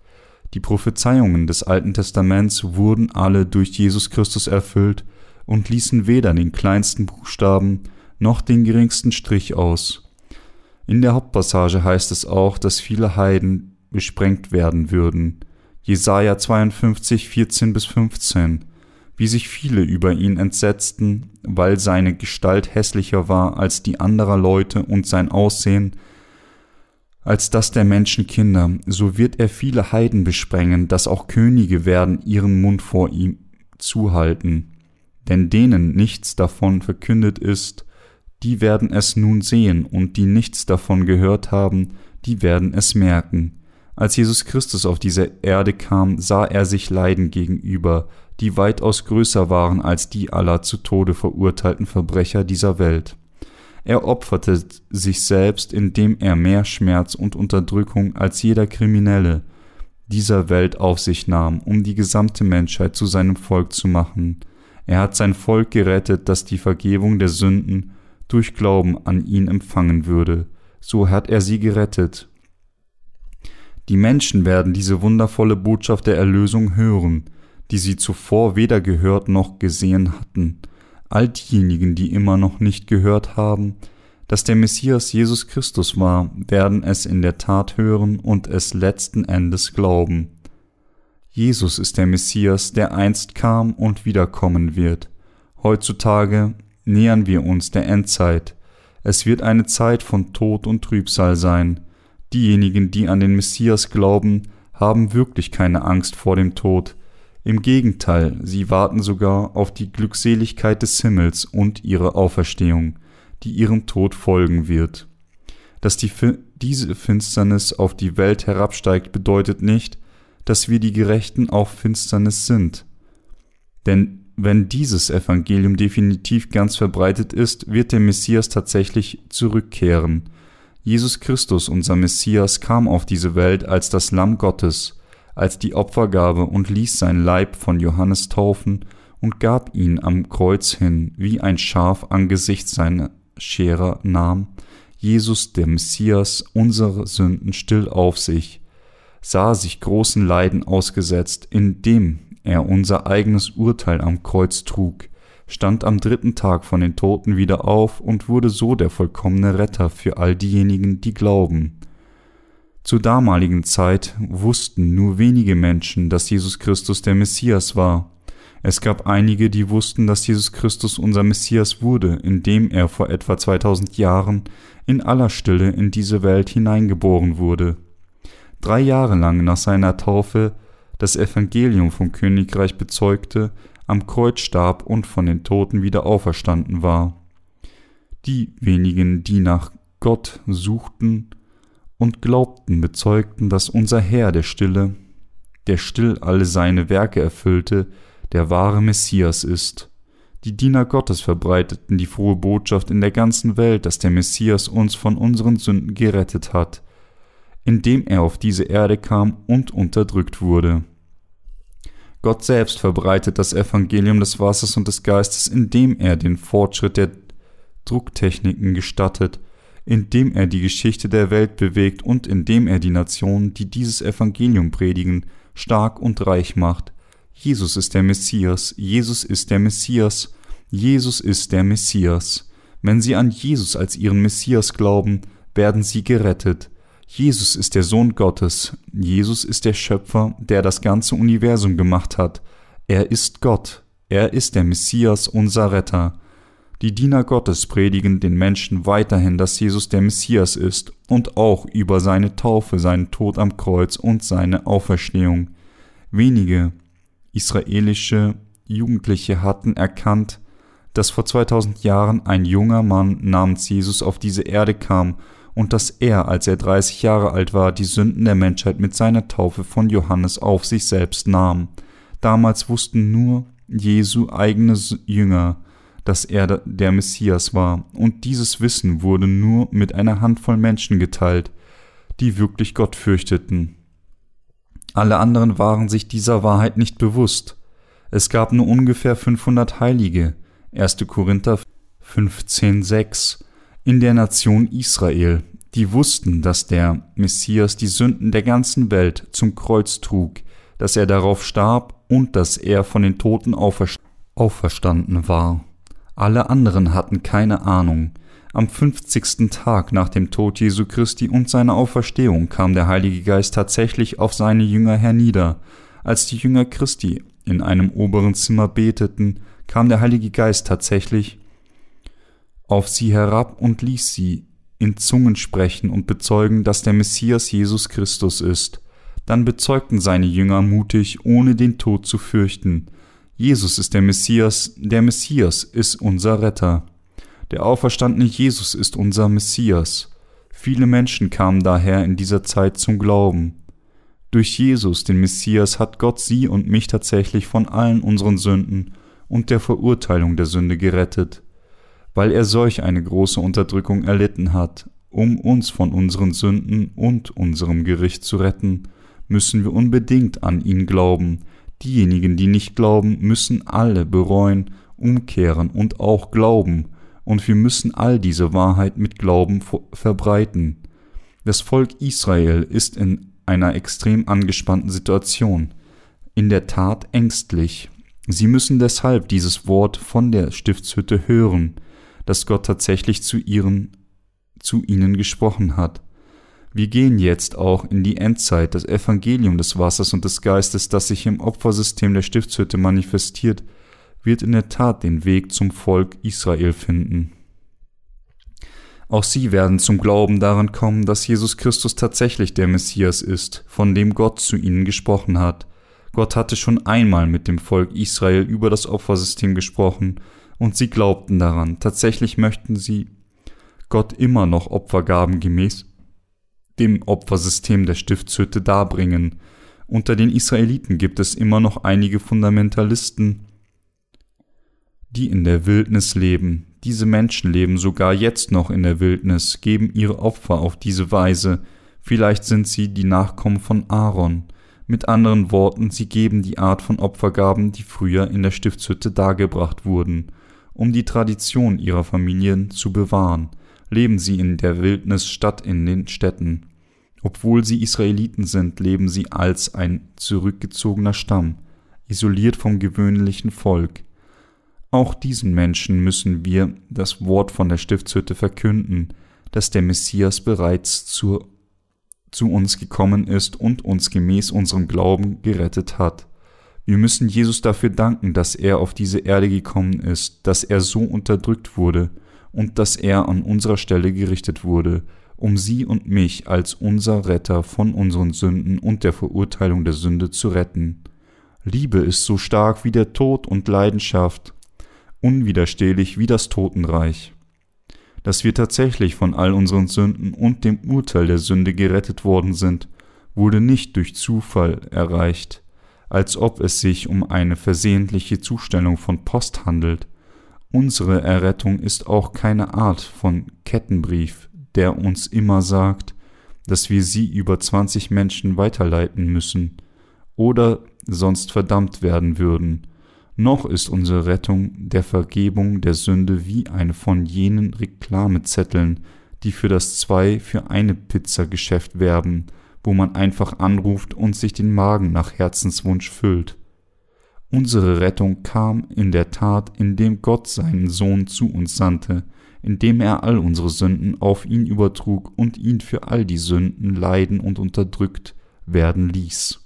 Die Prophezeiungen des Alten Testaments wurden alle durch Jesus Christus erfüllt und ließen weder den kleinsten Buchstaben noch den geringsten Strich aus. In der Hauptpassage heißt es auch, dass viele Heiden besprengt werden würden. Jesaja 52, 14 bis 15. Wie sich viele über ihn entsetzten, weil seine Gestalt hässlicher war als die anderer Leute und sein Aussehen als das der Menschenkinder, so wird er viele Heiden besprengen, dass auch Könige werden ihren Mund vor ihm zuhalten. Denn denen nichts davon verkündet ist, die werden es nun sehen, und die nichts davon gehört haben, die werden es merken. Als Jesus Christus auf diese Erde kam, sah er sich Leiden gegenüber, die weitaus größer waren als die aller zu Tode verurteilten Verbrecher dieser Welt. Er opferte sich selbst, indem er mehr Schmerz und Unterdrückung als jeder Kriminelle dieser Welt auf sich nahm, um die gesamte Menschheit zu seinem Volk zu machen. Er hat sein Volk gerettet, das die Vergebung der Sünden durch Glauben an ihn empfangen würde. So hat er sie gerettet. Die Menschen werden diese wundervolle Botschaft der Erlösung hören, die sie zuvor weder gehört noch gesehen hatten. All diejenigen, die immer noch nicht gehört haben, dass der Messias Jesus Christus war, werden es in der Tat hören und es letzten Endes glauben. Jesus ist der Messias, der einst kam und wiederkommen wird. Heutzutage nähern wir uns der Endzeit. Es wird eine Zeit von Tod und Trübsal sein. Diejenigen, die an den Messias glauben, haben wirklich keine Angst vor dem Tod. Im Gegenteil, sie warten sogar auf die Glückseligkeit des Himmels und ihre Auferstehung die ihrem Tod folgen wird. Dass die, diese Finsternis auf die Welt herabsteigt, bedeutet nicht, dass wir die Gerechten auch Finsternis sind. Denn wenn dieses Evangelium definitiv ganz verbreitet ist, wird der Messias tatsächlich zurückkehren. Jesus Christus, unser Messias, kam auf diese Welt als das Lamm Gottes, als die Opfergabe und ließ sein Leib von Johannes taufen und gab ihn am Kreuz hin, wie ein Schaf angesichts seiner Scherer nahm Jesus, der Messias, unsere Sünden still auf sich, sah sich großen Leiden ausgesetzt, indem er unser eigenes Urteil am Kreuz trug, stand am dritten Tag von den Toten wieder auf und wurde so der vollkommene Retter für all diejenigen, die glauben. Zur damaligen Zeit wussten nur wenige Menschen, dass Jesus Christus der Messias war, es gab einige, die wussten, dass Jesus Christus unser Messias wurde, indem er vor etwa 2000 Jahren in aller Stille in diese Welt hineingeboren wurde. Drei Jahre lang nach seiner Taufe das Evangelium vom Königreich bezeugte, am Kreuz starb und von den Toten wieder auferstanden war. Die wenigen, die nach Gott suchten und glaubten, bezeugten, dass unser Herr der Stille, der still alle seine Werke erfüllte, der wahre Messias ist. Die Diener Gottes verbreiteten die frohe Botschaft in der ganzen Welt, dass der Messias uns von unseren Sünden gerettet hat, indem er auf diese Erde kam und unterdrückt wurde. Gott selbst verbreitet das Evangelium des Wassers und des Geistes, indem er den Fortschritt der Drucktechniken gestattet, indem er die Geschichte der Welt bewegt und indem er die Nationen, die dieses Evangelium predigen, stark und reich macht, Jesus ist der Messias, Jesus ist der Messias, Jesus ist der Messias. Wenn sie an Jesus als ihren Messias glauben, werden sie gerettet. Jesus ist der Sohn Gottes, Jesus ist der Schöpfer, der das ganze Universum gemacht hat. Er ist Gott, er ist der Messias, unser Retter. Die Diener Gottes predigen den Menschen weiterhin, dass Jesus der Messias ist und auch über seine Taufe, seinen Tod am Kreuz und seine Auferstehung. Wenige, Israelische Jugendliche hatten erkannt, dass vor 2000 Jahren ein junger Mann namens Jesus auf diese Erde kam und dass er, als er 30 Jahre alt war, die Sünden der Menschheit mit seiner Taufe von Johannes auf sich selbst nahm. Damals wussten nur Jesu eigene Jünger, dass er der Messias war, und dieses Wissen wurde nur mit einer Handvoll Menschen geteilt, die wirklich Gott fürchteten. Alle anderen waren sich dieser Wahrheit nicht bewusst. Es gab nur ungefähr 500 Heilige, 1. Korinther 15,6, in der Nation Israel, die wussten, dass der Messias die Sünden der ganzen Welt zum Kreuz trug, dass er darauf starb und dass er von den Toten auferstanden war. Alle anderen hatten keine Ahnung, am fünfzigsten Tag nach dem Tod Jesu Christi und seiner Auferstehung kam der Heilige Geist tatsächlich auf seine Jünger hernieder. Als die Jünger Christi in einem oberen Zimmer beteten, kam der Heilige Geist tatsächlich auf sie herab und ließ sie in Zungen sprechen und bezeugen, dass der Messias Jesus Christus ist. Dann bezeugten seine Jünger mutig, ohne den Tod zu fürchten. Jesus ist der Messias, der Messias ist unser Retter. Der auferstandene Jesus ist unser Messias. Viele Menschen kamen daher in dieser Zeit zum Glauben. Durch Jesus, den Messias, hat Gott sie und mich tatsächlich von allen unseren Sünden und der Verurteilung der Sünde gerettet, weil er solch eine große Unterdrückung erlitten hat, um uns von unseren Sünden und unserem Gericht zu retten, müssen wir unbedingt an ihn glauben. Diejenigen, die nicht glauben, müssen alle bereuen, umkehren und auch glauben, und wir müssen all diese Wahrheit mit Glauben verbreiten. Das Volk Israel ist in einer extrem angespannten Situation, in der Tat ängstlich. Sie müssen deshalb dieses Wort von der Stiftshütte hören, dass Gott tatsächlich zu ihren, zu ihnen gesprochen hat. Wir gehen jetzt auch in die Endzeit. Das Evangelium des Wassers und des Geistes, das sich im Opfersystem der Stiftshütte manifestiert, wird in der Tat den Weg zum Volk Israel finden. Auch sie werden zum Glauben daran kommen, dass Jesus Christus tatsächlich der Messias ist, von dem Gott zu ihnen gesprochen hat. Gott hatte schon einmal mit dem Volk Israel über das Opfersystem gesprochen, und sie glaubten daran. Tatsächlich möchten sie Gott immer noch Opfergaben gemäß dem Opfersystem der Stiftshütte darbringen. Unter den Israeliten gibt es immer noch einige Fundamentalisten, die in der Wildnis leben. Diese Menschen leben sogar jetzt noch in der Wildnis, geben ihre Opfer auf diese Weise. Vielleicht sind sie die Nachkommen von Aaron. Mit anderen Worten, sie geben die Art von Opfergaben, die früher in der Stiftshütte dargebracht wurden, um die Tradition ihrer Familien zu bewahren. Leben sie in der Wildnis statt in den Städten. Obwohl sie Israeliten sind, leben sie als ein zurückgezogener Stamm, isoliert vom gewöhnlichen Volk. Auch diesen Menschen müssen wir das Wort von der Stiftshütte verkünden, dass der Messias bereits zu, zu uns gekommen ist und uns gemäß unserem Glauben gerettet hat. Wir müssen Jesus dafür danken, dass er auf diese Erde gekommen ist, dass er so unterdrückt wurde und dass er an unserer Stelle gerichtet wurde, um sie und mich als unser Retter von unseren Sünden und der Verurteilung der Sünde zu retten. Liebe ist so stark wie der Tod und Leidenschaft, unwiderstehlich wie das Totenreich. Dass wir tatsächlich von all unseren Sünden und dem Urteil der Sünde gerettet worden sind, wurde nicht durch Zufall erreicht, als ob es sich um eine versehentliche Zustellung von Post handelt. Unsere Errettung ist auch keine Art von Kettenbrief, der uns immer sagt, dass wir sie über 20 Menschen weiterleiten müssen oder sonst verdammt werden würden, noch ist unsere Rettung der Vergebung der Sünde wie eine von jenen Reklamezetteln, die für das zwei für eine Pizza Geschäft werben, wo man einfach anruft und sich den Magen nach Herzenswunsch füllt. Unsere Rettung kam in der Tat, indem Gott seinen Sohn zu uns sandte, indem er all unsere Sünden auf ihn übertrug und ihn für all die Sünden leiden und unterdrückt werden ließ.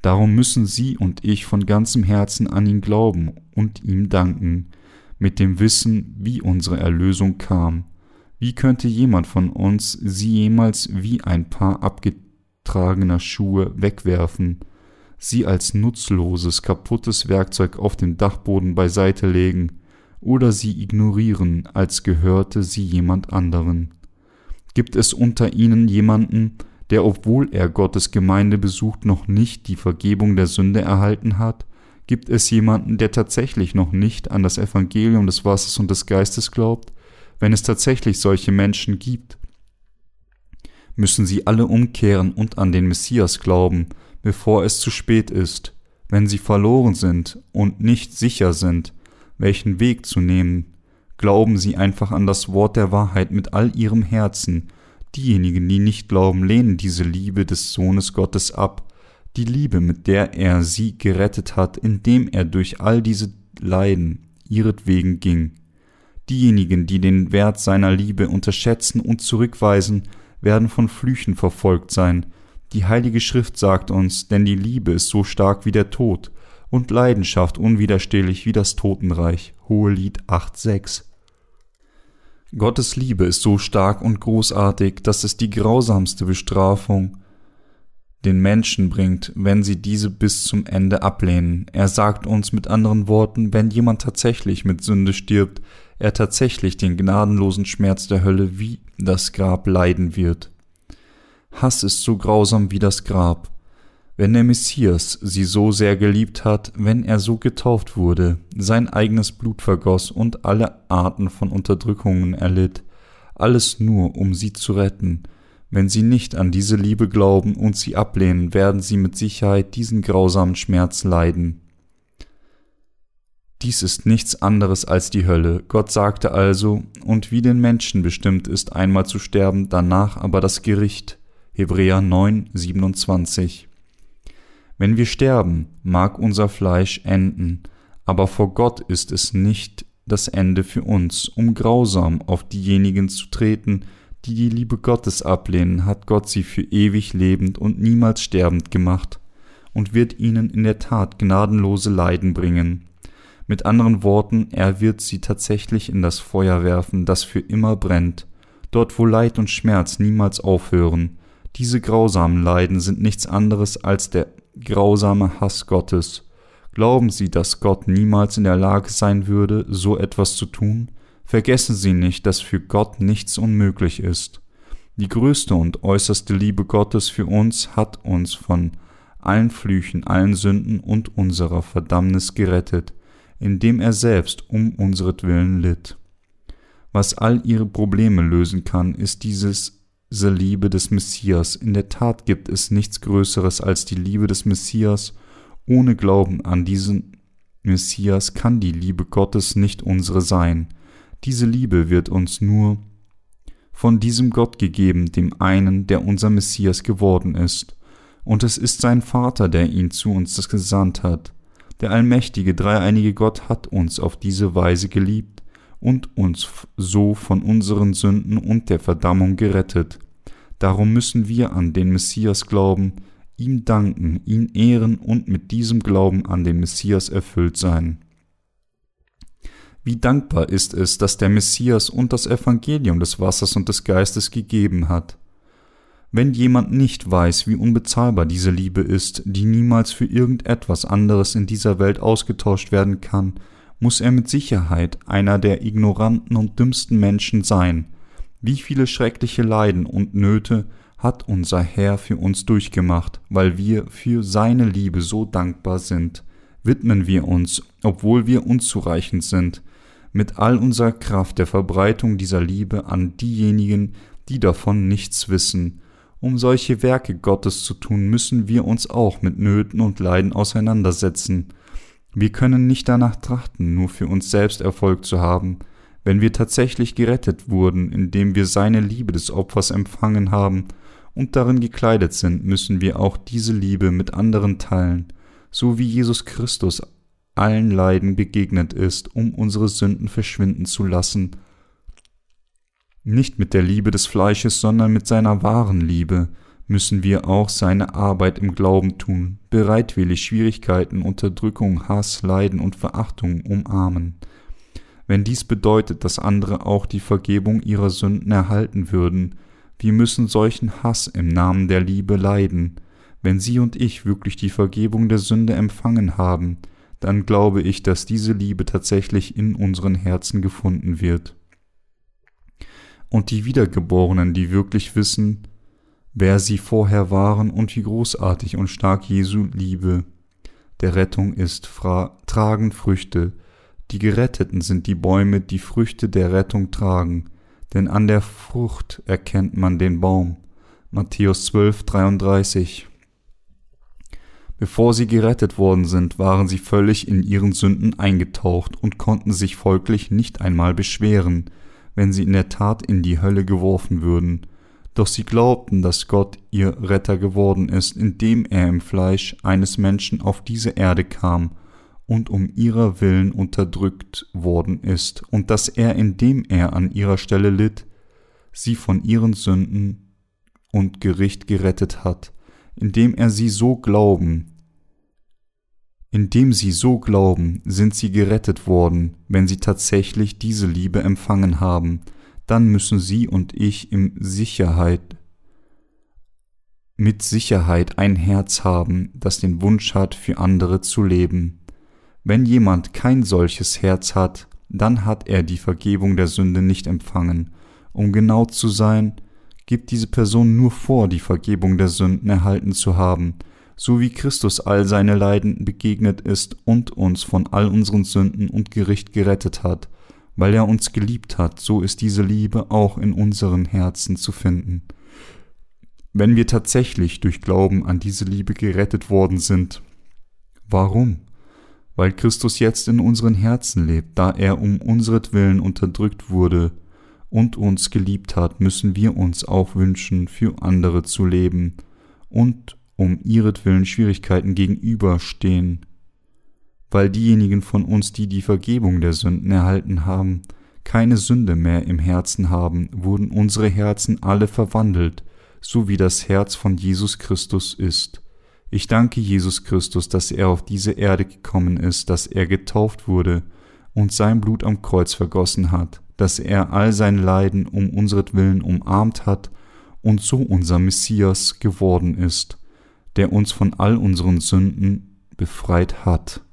Darum müssen Sie und ich von ganzem Herzen an ihn glauben und ihm danken, mit dem Wissen, wie unsere Erlösung kam. Wie könnte jemand von uns sie jemals wie ein paar abgetragener Schuhe wegwerfen, sie als nutzloses, kaputtes Werkzeug auf dem Dachboden beiseite legen oder sie ignorieren, als gehörte sie jemand anderen? Gibt es unter ihnen jemanden, der, obwohl er Gottes Gemeinde besucht, noch nicht die Vergebung der Sünde erhalten hat? Gibt es jemanden, der tatsächlich noch nicht an das Evangelium des Wassers und des Geistes glaubt? Wenn es tatsächlich solche Menschen gibt, müssen sie alle umkehren und an den Messias glauben, bevor es zu spät ist. Wenn sie verloren sind und nicht sicher sind, welchen Weg zu nehmen, glauben sie einfach an das Wort der Wahrheit mit all ihrem Herzen, Diejenigen, die nicht glauben, lehnen diese Liebe des Sohnes Gottes ab, die Liebe, mit der er sie gerettet hat, indem er durch all diese Leiden ihretwegen ging. Diejenigen, die den Wert seiner Liebe unterschätzen und zurückweisen, werden von Flüchen verfolgt sein. Die Heilige Schrift sagt uns, denn die Liebe ist so stark wie der Tod und Leidenschaft unwiderstehlich wie das Totenreich. Hohelied 8,6 Gottes Liebe ist so stark und großartig, dass es die grausamste Bestrafung den Menschen bringt, wenn sie diese bis zum Ende ablehnen. Er sagt uns mit anderen Worten, wenn jemand tatsächlich mit Sünde stirbt, er tatsächlich den gnadenlosen Schmerz der Hölle wie das Grab leiden wird. Hass ist so grausam wie das Grab. Wenn der Messias sie so sehr geliebt hat, wenn er so getauft wurde, sein eigenes Blut vergoss und alle Arten von Unterdrückungen erlitt, alles nur, um sie zu retten, wenn sie nicht an diese Liebe glauben und sie ablehnen, werden sie mit Sicherheit diesen grausamen Schmerz leiden. Dies ist nichts anderes als die Hölle. Gott sagte also, und wie den Menschen bestimmt ist, einmal zu sterben, danach aber das Gericht. Hebräer 9, 27. Wenn wir sterben, mag unser Fleisch enden, aber vor Gott ist es nicht das Ende für uns. Um grausam auf diejenigen zu treten, die die Liebe Gottes ablehnen, hat Gott sie für ewig lebend und niemals sterbend gemacht und wird ihnen in der Tat gnadenlose Leiden bringen. Mit anderen Worten, er wird sie tatsächlich in das Feuer werfen, das für immer brennt, dort wo Leid und Schmerz niemals aufhören. Diese grausamen Leiden sind nichts anderes als der grausame Hass Gottes. Glauben Sie, dass Gott niemals in der Lage sein würde, so etwas zu tun? Vergessen Sie nicht, dass für Gott nichts unmöglich ist. Die größte und äußerste Liebe Gottes für uns hat uns von allen Flüchen, allen Sünden und unserer Verdammnis gerettet, indem er selbst um unseretwillen litt. Was all ihre Probleme lösen kann, ist dieses diese Liebe des Messias. In der Tat gibt es nichts Größeres als die Liebe des Messias. Ohne Glauben an diesen Messias kann die Liebe Gottes nicht unsere sein. Diese Liebe wird uns nur von diesem Gott gegeben, dem einen, der unser Messias geworden ist. Und es ist sein Vater, der ihn zu uns gesandt hat. Der allmächtige, dreieinige Gott hat uns auf diese Weise geliebt und uns so von unseren Sünden und der Verdammung gerettet. Darum müssen wir an den Messias glauben, ihm danken, ihn ehren und mit diesem Glauben an den Messias erfüllt sein. Wie dankbar ist es, dass der Messias und das Evangelium des Wassers und des Geistes gegeben hat. Wenn jemand nicht weiß, wie unbezahlbar diese Liebe ist, die niemals für irgendetwas anderes in dieser Welt ausgetauscht werden kann, muss er mit Sicherheit einer der ignoranten und dümmsten Menschen sein. Wie viele schreckliche Leiden und Nöte hat unser Herr für uns durchgemacht, weil wir für seine Liebe so dankbar sind. Widmen wir uns, obwohl wir unzureichend sind, mit all unserer Kraft der Verbreitung dieser Liebe an diejenigen, die davon nichts wissen. Um solche Werke Gottes zu tun, müssen wir uns auch mit Nöten und Leiden auseinandersetzen. Wir können nicht danach trachten, nur für uns selbst Erfolg zu haben. Wenn wir tatsächlich gerettet wurden, indem wir seine Liebe des Opfers empfangen haben und darin gekleidet sind, müssen wir auch diese Liebe mit anderen teilen, so wie Jesus Christus allen Leiden begegnet ist, um unsere Sünden verschwinden zu lassen, nicht mit der Liebe des Fleisches, sondern mit seiner wahren Liebe müssen wir auch seine Arbeit im Glauben tun, bereitwillig Schwierigkeiten, Unterdrückung, Hass, Leiden und Verachtung umarmen. Wenn dies bedeutet, dass andere auch die Vergebung ihrer Sünden erhalten würden, wir müssen solchen Hass im Namen der Liebe leiden. Wenn Sie und ich wirklich die Vergebung der Sünde empfangen haben, dann glaube ich, dass diese Liebe tatsächlich in unseren Herzen gefunden wird. Und die Wiedergeborenen, die wirklich wissen, wer sie vorher waren und wie großartig und stark Jesu Liebe der Rettung ist, tragen Früchte. Die Geretteten sind die Bäume, die Früchte der Rettung tragen, denn an der Frucht erkennt man den Baum. Matthäus 12, 33 Bevor sie gerettet worden sind, waren sie völlig in ihren Sünden eingetaucht und konnten sich folglich nicht einmal beschweren, wenn sie in der Tat in die Hölle geworfen würden. Doch sie glaubten, dass Gott ihr Retter geworden ist, indem er im Fleisch eines Menschen auf diese Erde kam und um ihrer Willen unterdrückt worden ist, und dass er, indem er an ihrer Stelle litt, sie von ihren Sünden und Gericht gerettet hat indem er sie so glauben. Indem sie so glauben, sind sie gerettet worden, wenn sie tatsächlich diese Liebe empfangen haben, dann müssen sie und ich im Sicherheit mit Sicherheit ein Herz haben, das den Wunsch hat, für andere zu leben. Wenn jemand kein solches Herz hat, dann hat er die Vergebung der Sünde nicht empfangen. Um genau zu sein, gibt diese Person nur vor, die Vergebung der Sünden erhalten zu haben, so wie Christus all seine Leiden begegnet ist und uns von all unseren Sünden und Gericht gerettet hat. Weil er uns geliebt hat, so ist diese Liebe auch in unseren Herzen zu finden. Wenn wir tatsächlich durch Glauben an diese Liebe gerettet worden sind, warum? Weil Christus jetzt in unseren Herzen lebt, da er um unseretwillen unterdrückt wurde, und uns geliebt hat, müssen wir uns auch wünschen, für andere zu leben und um ihretwillen Schwierigkeiten gegenüberstehen, weil diejenigen von uns, die die Vergebung der Sünden erhalten haben, keine Sünde mehr im Herzen haben, wurden unsere Herzen alle verwandelt, so wie das Herz von Jesus Christus ist. Ich danke Jesus Christus, dass er auf diese Erde gekommen ist, dass er getauft wurde und sein Blut am Kreuz vergossen hat, dass er all sein Leiden um unseretwillen umarmt hat und so unser Messias geworden ist, der uns von all unseren Sünden befreit hat.